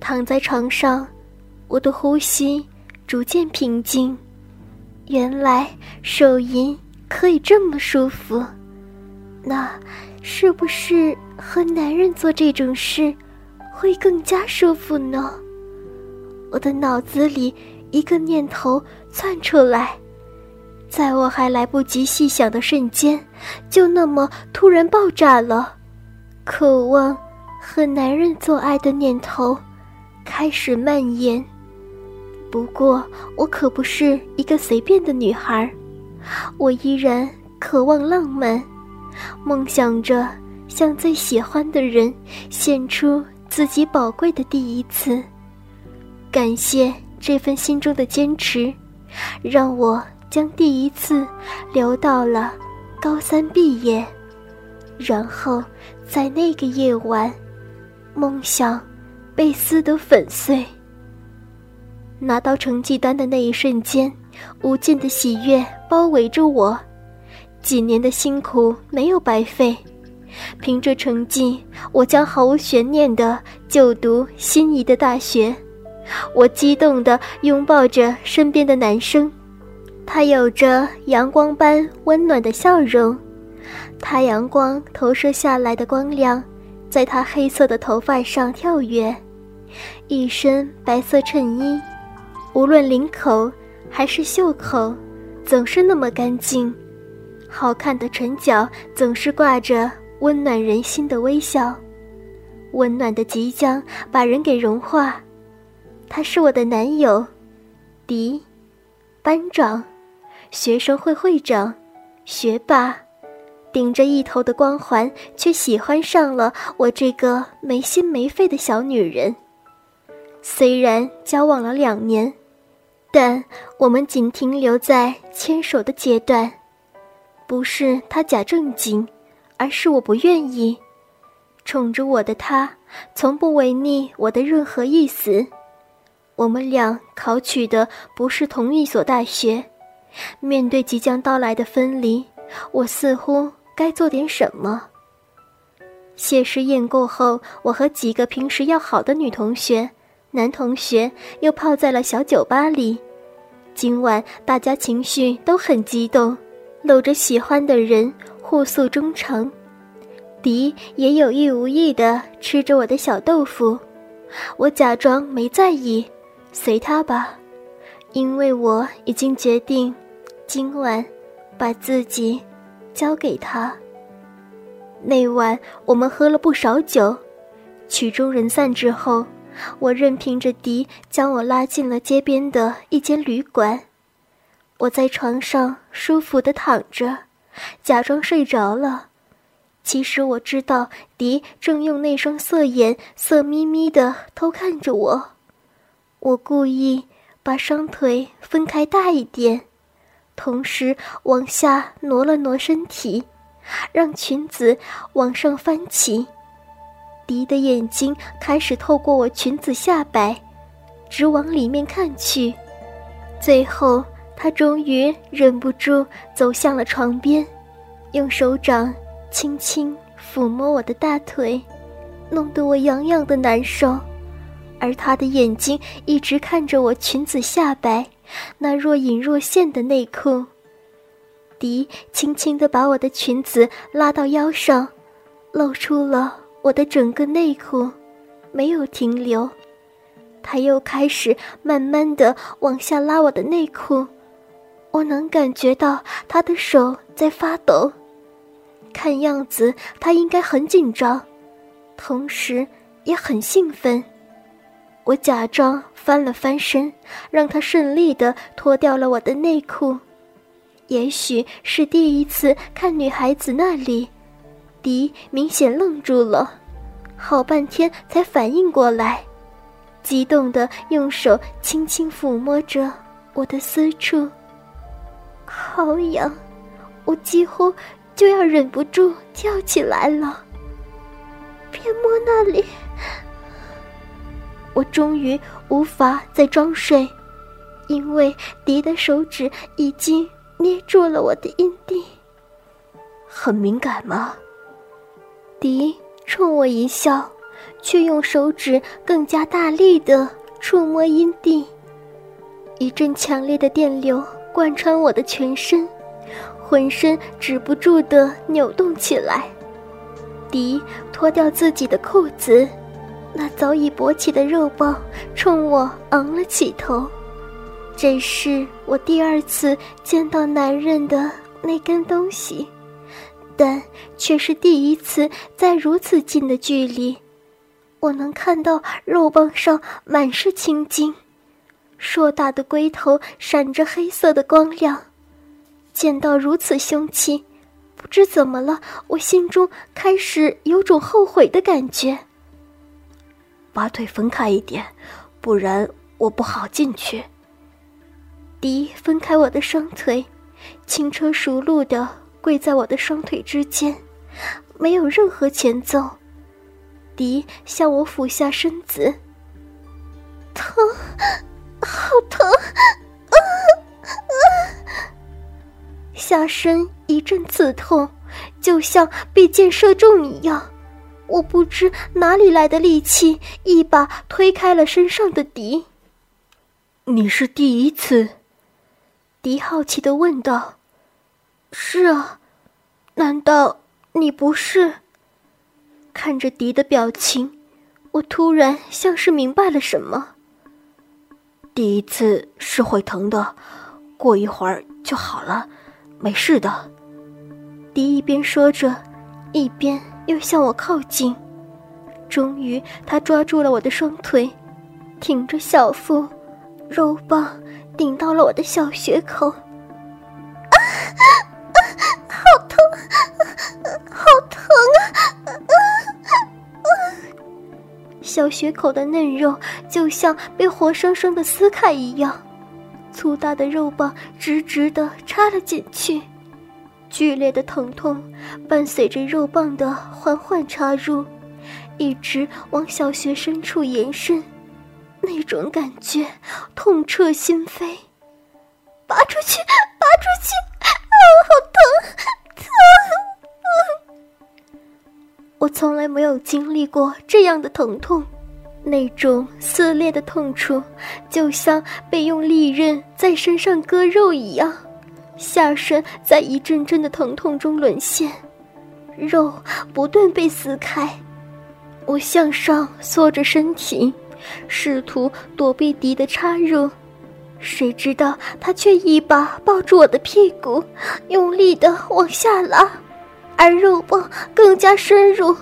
躺在床上，我的呼吸逐渐平静。原来手淫可以这么舒服，那是不是和男人做这种事会更加舒服呢？我的脑子里一个念头窜出来，在我还来不及细想的瞬间，就那么突然爆炸了，渴望和男人做爱的念头开始蔓延。不过，我可不是一个随便的女孩，我依然渴望浪漫，梦想着向最喜欢的人献出自己宝贵的第一次。感谢这份心中的坚持，让我将第一次留到了高三毕业，然后在那个夜晚，梦想被撕得粉碎。拿到成绩单的那一瞬间，无尽的喜悦包围着我。几年的辛苦没有白费，凭着成绩，我将毫无悬念的就读心仪的大学。我激动地拥抱着身边的男生，他有着阳光般温暖的笑容，太阳光投射下来的光亮，在他黑色的头发上跳跃，一身白色衬衣。无论领口还是袖口，总是那么干净。好看的唇角总是挂着温暖人心的微笑，温暖的即将把人给融化。他是我的男友，迪，班长，学生会会长，学霸，顶着一头的光环，却喜欢上了我这个没心没肺的小女人。虽然交往了两年。但我们仅停留在牵手的阶段，不是他假正经，而是我不愿意。宠着我的他，从不违逆我的任何意思。我们俩考取的不是同一所大学，面对即将到来的分离，我似乎该做点什么。谢师宴过后，我和几个平时要好的女同学。男同学又泡在了小酒吧里，今晚大家情绪都很激动，搂着喜欢的人互诉衷肠。迪也有意无意地吃着我的小豆腐，我假装没在意，随他吧，因为我已经决定，今晚把自己交给他。那晚我们喝了不少酒，曲终人散之后。我任凭着迪将我拉进了街边的一间旅馆，我在床上舒服地躺着，假装睡着了。其实我知道迪正用那双色眼色眯眯地偷看着我。我故意把双腿分开大一点，同时往下挪了挪身体，让裙子往上翻起。迪的眼睛开始透过我裙子下摆，直往里面看去。最后，他终于忍不住走向了床边，用手掌轻轻抚摸我的大腿，弄得我痒痒的难受。而他的眼睛一直看着我裙子下摆那若隐若现的内裤。迪轻轻地把我的裙子拉到腰上，露出了。我的整个内裤没有停留，他又开始慢慢的往下拉我的内裤，我能感觉到他的手在发抖，看样子他应该很紧张，同时也很兴奋。我假装翻了翻身，让他顺利的脱掉了我的内裤。也许是第一次看女孩子那里。迪明显愣住了，好半天才反应过来，激动的用手轻轻抚摸着我的私处。好痒，我几乎就要忍不住跳起来了。别摸那里！我终于无法再装睡，因为迪的手指已经捏住了我的阴蒂。很敏感吗？迪冲我一笑，却用手指更加大力地触摸阴蒂。一阵强烈的电流贯穿我的全身，浑身止不住地扭动起来。迪脱掉自己的裤子，那早已勃起的肉棒冲我昂了起头。这是我第二次见到男人的那根东西，但却是第一次在如此近的距离，我能看到肉棒上满是青筋。硕大的龟头闪着黑色的光亮，见到如此凶器，不知怎么了，我心中开始有种后悔的感觉。把腿分开一点，不然我不好进去。迪分开我的双腿，轻车熟路的跪在我的双腿之间，没有任何前奏。迪向我俯下身子，疼。好疼！啊啊！下身一阵刺痛，就像被箭射中一样。我不知哪里来的力气，一把推开了身上的迪。你是第一次？迪好奇的问道。是啊，难道你不是？看着迪的表情，我突然像是明白了什么。第一次是会疼的，过一会儿就好了，没事的。迪一边说着，一边又向我靠近。终于，他抓住了我的双腿，挺着小腹，肉棒顶到了我的小穴口。小穴口的嫩肉就像被活生生的撕开一样，粗大的肉棒直直的插了进去，剧烈的疼痛伴随着肉棒的缓缓插入，一直往小穴深处延伸，那种感觉痛彻心扉。拔出去，拔出去！啊，好疼，疼！我从来没有经历过这样的疼痛，那种撕裂的痛楚，就像被用利刃在身上割肉一样，下身在一阵阵的疼痛中沦陷，肉不断被撕开。我向上缩着身体，试图躲避敌的插入，谁知道他却一把抱住我的屁股，用力的往下拉。而肉棒更加深入，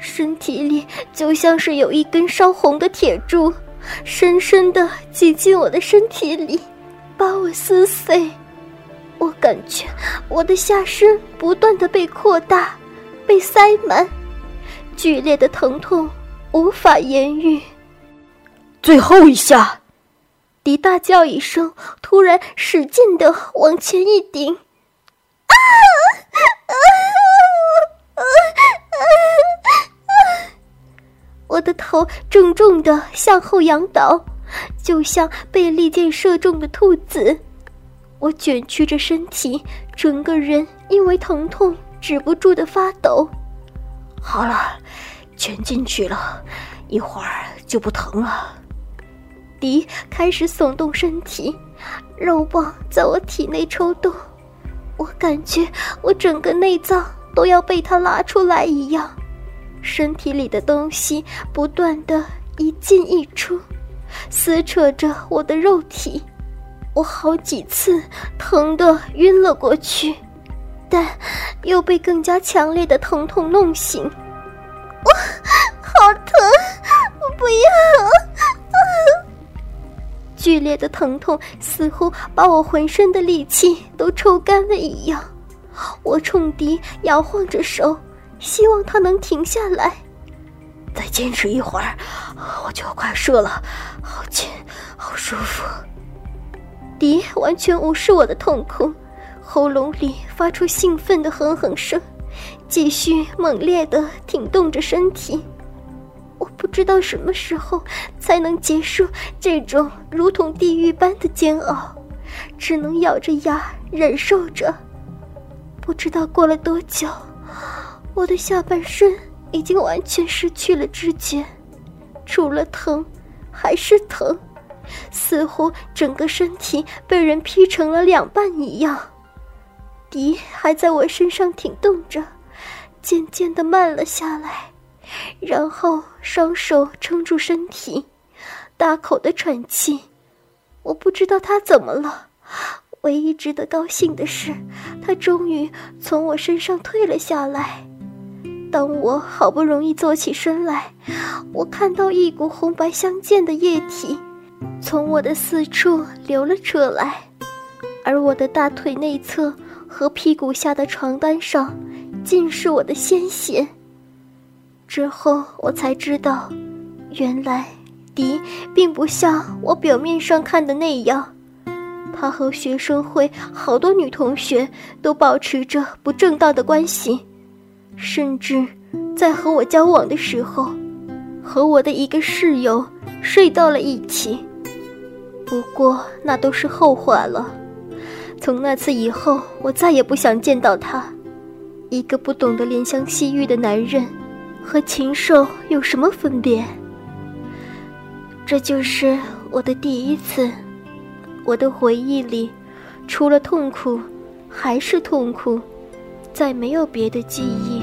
身体里就像是有一根烧红的铁柱，深深的挤进我的身体里，把我撕碎。我感觉我的下身不断的被扩大，被塞满，剧烈的疼痛无法言喻。最后一下，迪大叫一声，突然使劲的往前一顶。啊！我的头重重的向后仰倒，就像被利箭射中的兔子。我卷曲着身体，整个人因为疼痛止不住的发抖。好了，卷进去了，一会儿就不疼了。迪开始耸动身体，肉棒在我体内抽动。我感觉我整个内脏都要被他拉出来一样，身体里的东西不断的一进一出，撕扯着我的肉体，我好几次疼得晕了过去，但又被更加强烈的疼痛弄醒。我好疼，我不要！剧烈的疼痛似乎把我浑身的力气都抽干了一样，我冲迪摇晃着手，希望他能停下来。再坚持一会儿，我就快射了，好紧，好舒服。迪完全无视我的痛苦，喉咙里发出兴奋的哼哼声，继续猛烈的挺动着身体。我不知道什么时候才能结束这种如同地狱般的煎熬，只能咬着牙忍受着。不知道过了多久，我的下半身已经完全失去了知觉，除了疼，还是疼，似乎整个身体被人劈成了两半一样。笛还在我身上挺动着，渐渐的慢了下来，然后双手撑住身体，大口的喘气。我不知道他怎么了，唯一值得高兴的是，他终于从我身上退了下来。当我好不容易坐起身来，我看到一股红白相间的液体从我的四处流了出来，而我的大腿内侧和屁股下的床单上尽是我的鲜血。之后我才知道，原来迪并不像我表面上看的那样，他和学生会好多女同学都保持着不正当的关系。甚至在和我交往的时候，和我的一个室友睡到了一起。不过那都是后话了。从那次以后，我再也不想见到他。一个不懂得怜香惜玉的男人，和禽兽有什么分别？这就是我的第一次。我的回忆里，除了痛苦，还是痛苦，再没有别的记忆。